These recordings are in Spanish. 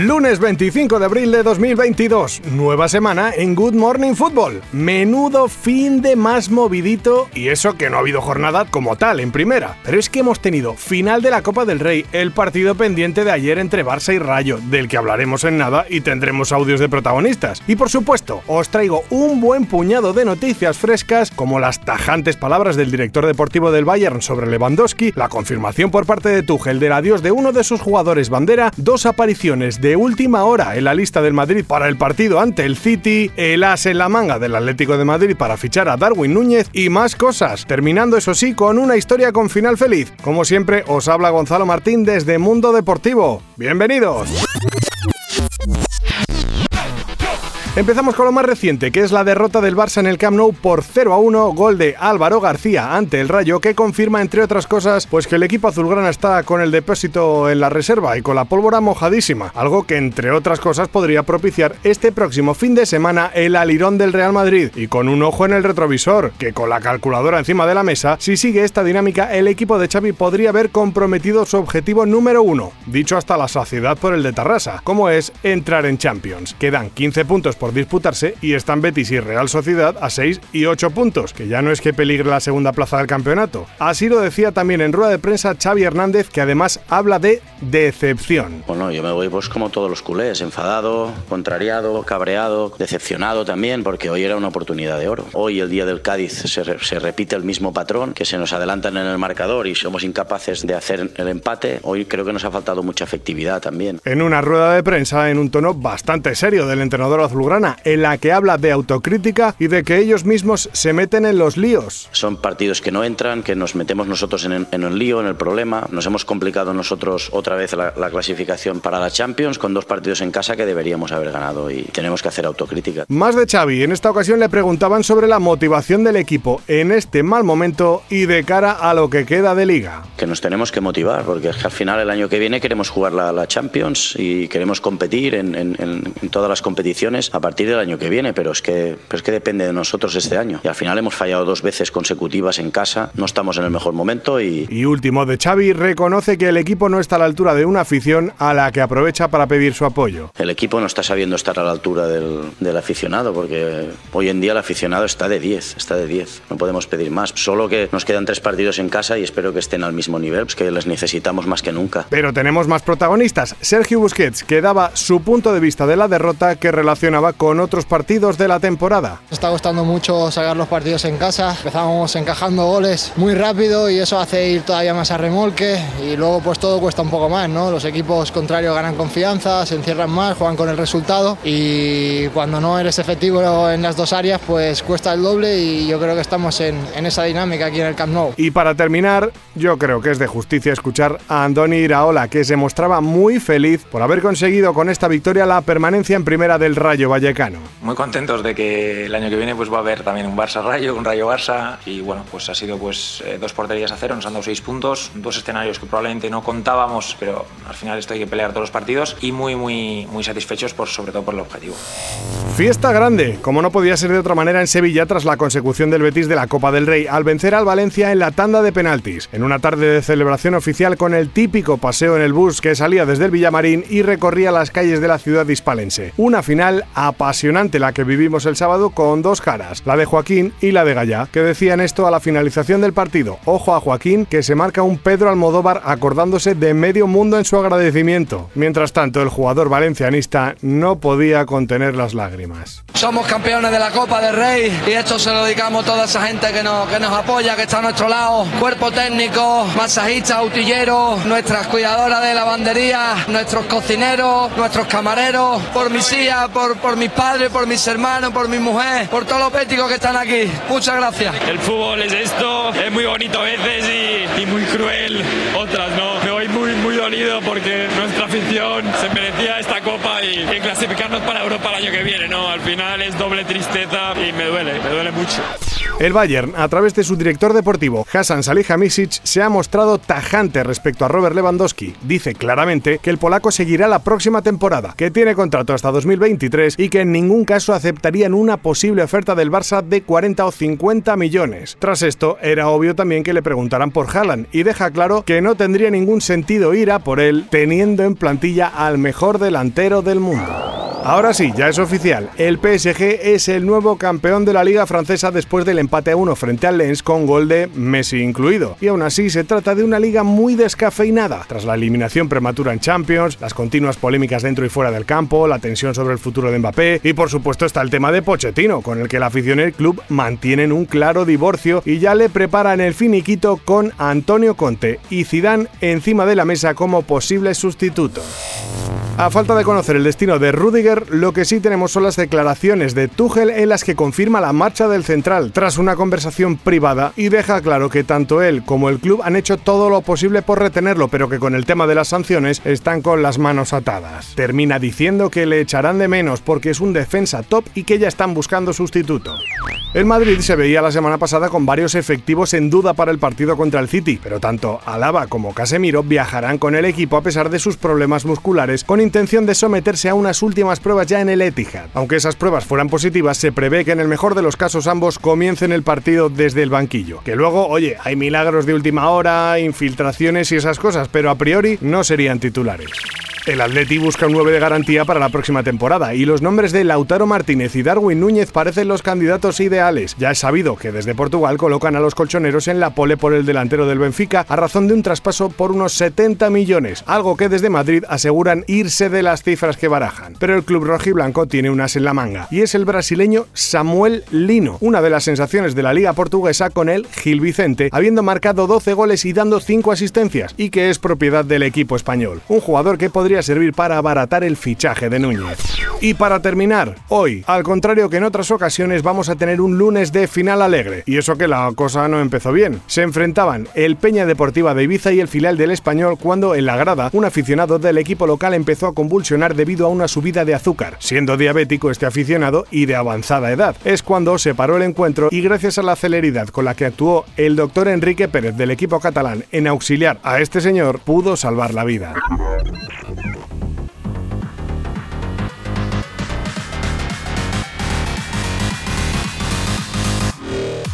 Lunes 25 de abril de 2022, nueva semana en Good Morning Football. Menudo fin de más movidito y eso que no ha habido jornada como tal en primera. Pero es que hemos tenido final de la Copa del Rey, el partido pendiente de ayer entre Barça y Rayo, del que hablaremos en nada y tendremos audios de protagonistas. Y por supuesto, os traigo un buen puñado de noticias frescas como las tajantes palabras del director deportivo del Bayern sobre Lewandowski, la confirmación por parte de Tuchel del adiós de uno de sus jugadores bandera, dos apariciones de última hora en la lista del Madrid para el partido ante el City, el as en la manga del Atlético de Madrid para fichar a Darwin Núñez y más cosas, terminando eso sí con una historia con final feliz. Como siempre, os habla Gonzalo Martín desde Mundo Deportivo. Bienvenidos. Empezamos con lo más reciente, que es la derrota del Barça en el Camp Nou por 0 a 1, gol de Álvaro García ante el Rayo, que confirma, entre otras cosas, pues que el equipo azulgrana está con el depósito en la reserva y con la pólvora mojadísima, algo que, entre otras cosas, podría propiciar este próximo fin de semana el alirón del Real Madrid, y con un ojo en el retrovisor, que con la calculadora encima de la mesa, si sigue esta dinámica, el equipo de Xavi podría haber comprometido su objetivo número uno, dicho hasta la saciedad por el de Tarrasa, como es entrar en Champions. Quedan 15 puntos por disputarse y están Betis y Real Sociedad a 6 y 8 puntos, que ya no es que peligre la segunda plaza del campeonato. Así lo decía también en rueda de prensa Xavi Hernández, que además habla de decepción. Bueno, yo me voy pues como todos los culés, enfadado, contrariado, cabreado, decepcionado también, porque hoy era una oportunidad de oro. Hoy, el día del Cádiz, se, re se repite el mismo patrón, que se nos adelantan en el marcador y somos incapaces de hacer el empate. Hoy creo que nos ha faltado mucha efectividad también. En una rueda de prensa, en un tono bastante serio del entrenador azulgrana, en la que habla de autocrítica y de que ellos mismos se meten en los líos. Son partidos que no entran, que nos metemos nosotros en el, en el lío, en el problema. Nos hemos complicado nosotros otra vez la, la, clasificación para la Champions con dos partidos en casa que deberíamos haber ganado y tenemos que hacer autocrítica. Más de Xavi. En esta ocasión le preguntaban sobre la motivación del equipo en este mal momento y de cara a lo que queda de liga. Que nos tenemos que motivar porque es que al final el año que viene queremos jugar la, la Champions y queremos competir en, en, en todas las competiciones a partir del año que viene, pero es, que, pero es que depende de nosotros este año. Y al final hemos fallado dos veces consecutivas en casa, no estamos en el mejor momento y... Y último de Xavi, reconoce que el equipo no está a la altura de una afición a la que aprovecha para pedir su apoyo. El equipo no está sabiendo estar a la altura del, del aficionado, porque hoy en día el aficionado está de 10, está de 10, no podemos pedir más. Solo que nos quedan tres partidos en casa y espero que estén al mismo nivel, pues que les necesitamos más que nunca. Pero tenemos más protagonistas. Sergio Busquets, que daba su punto de vista de la derrota que relacionaba con otros partidos de la temporada. Está costando mucho sacar los partidos en casa. Empezamos encajando goles muy rápido y eso hace ir todavía más a remolque y luego pues todo cuesta un poco más, ¿no? Los equipos contrarios ganan confianza, se encierran más, juegan con el resultado y cuando no eres efectivo en las dos áreas pues cuesta el doble y yo creo que estamos en, en esa dinámica aquí en el Camp Nou. Y para terminar, yo creo que es de justicia escuchar a Andoni Iraola que se mostraba muy feliz por haber conseguido con esta victoria la permanencia en primera del Rayo Vallecano muy contentos de que el año que viene pues va a haber también un Barça Rayo, un Rayo Barça y bueno, pues ha sido pues eh, dos porterías a cero, nos han dado seis puntos, dos escenarios que probablemente no contábamos, pero al final esto hay que pelear todos los partidos y muy muy muy satisfechos por sobre todo por el objetivo. Fiesta grande, como no podía ser de otra manera en Sevilla tras la consecución del Betis de la Copa del Rey al vencer al Valencia en la tanda de penaltis, en una tarde de celebración oficial con el típico paseo en el bus que salía desde el Villamarín y recorría las calles de la ciudad hispalense. Una final apasionante la que vivimos el sábado con dos caras, la de Joaquín y la de Gallá, que decían esto a la finalización del partido. Ojo a Joaquín, que se marca un Pedro Almodóvar acordándose de medio mundo en su agradecimiento. Mientras tanto, el jugador valencianista no podía contener las lágrimas. Somos campeones de la Copa del Rey y esto se lo dedicamos a toda esa gente que nos, que nos apoya, que está a nuestro lado. Cuerpo técnico, masajistas, autilleros, nuestras cuidadoras de lavandería, nuestros cocineros, nuestros camareros, por mis hijas, por, por mis padres, por mis hermanos, por mi mujer, por todos los péticos que están aquí. Muchas gracias. El fútbol es esto, es muy bonito a veces y, y muy cruel otras, ¿no? Me voy muy, muy dolido porque nuestra afición se merecía esta copa y, y clasificarnos para Europa el año que viene, ¿no? Al final es doble tristeza y me duele, me duele mucho. El Bayern, a través de su director deportivo, Hasan Salihamidzic, se ha mostrado tajante respecto a Robert Lewandowski. Dice claramente que el polaco seguirá la próxima temporada, que tiene contrato hasta 2023 y que en ningún caso aceptarían una posible oferta del Barça de 40 o 50 millones. Tras esto, era obvio también que le preguntaran por Haaland y deja claro que no tendría ningún sentido ir por él teniendo en plantilla al mejor delantero del mundo. Ahora sí, ya es oficial. El PSG es el nuevo campeón de la Liga Francesa después del empate a uno frente al Lens con gol de Messi incluido. Y aún así se trata de una liga muy descafeinada. Tras la eliminación prematura en Champions, las continuas polémicas dentro y fuera del campo, la tensión sobre el futuro de Mbappé y por supuesto está el tema de Pochettino, con el que la afición y el club mantienen un claro divorcio y ya le preparan el finiquito con Antonio Conte y Zidane encima de la mesa como posible sustituto. A falta de conocer el destino de Rudiger, lo que sí tenemos son las declaraciones de Tuchel en las que confirma la marcha del central tras una conversación privada y deja claro que tanto él como el club han hecho todo lo posible por retenerlo, pero que con el tema de las sanciones están con las manos atadas. Termina diciendo que le echarán de menos porque es un defensa top y que ya están buscando sustituto. El Madrid se veía la semana pasada con varios efectivos en duda para el partido contra el City, pero tanto Alaba como Casemiro viajarán con el equipo a pesar de sus problemas musculares, con intención de someterse a unas últimas pruebas ya en el Etihad. Aunque esas pruebas fueran positivas, se prevé que en el mejor de los casos ambos comiencen el partido desde el banquillo. Que luego, oye, hay milagros de última hora, infiltraciones y esas cosas, pero a priori no serían titulares. El Atleti busca un 9 de garantía para la próxima temporada y los nombres de Lautaro Martínez y Darwin Núñez parecen los candidatos ideales. Ya es sabido que desde Portugal colocan a los colchoneros en la pole por el delantero del Benfica a razón de un traspaso por unos 70 millones, algo que desde Madrid aseguran irse de las cifras que barajan. Pero el club rojiblanco tiene un as en la manga y es el brasileño Samuel Lino, una de las sensaciones de la liga portuguesa con el Gil Vicente, habiendo marcado 12 goles y dando 5 asistencias y que es propiedad del equipo español. Un jugador que podría servir para abaratar el fichaje de Núñez. Y para terminar, hoy, al contrario que en otras ocasiones, vamos a tener un lunes de final alegre. Y eso que la cosa no empezó bien. Se enfrentaban el Peña Deportiva de Ibiza y el filial del Español cuando en la grada un aficionado del equipo local empezó a convulsionar debido a una subida de azúcar. Siendo diabético este aficionado y de avanzada edad. Es cuando se paró el encuentro y gracias a la celeridad con la que actuó el doctor Enrique Pérez del equipo catalán en auxiliar a este señor, pudo salvar la vida.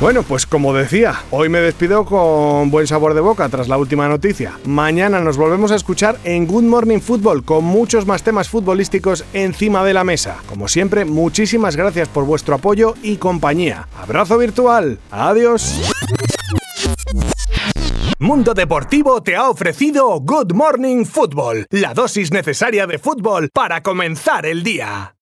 Bueno, pues como decía, hoy me despido con buen sabor de boca tras la última noticia. Mañana nos volvemos a escuchar en Good Morning Football con muchos más temas futbolísticos encima de la mesa. Como siempre, muchísimas gracias por vuestro apoyo y compañía. Abrazo virtual. Adiós. Mundo Deportivo te ha ofrecido Good Morning Football, la dosis necesaria de fútbol para comenzar el día.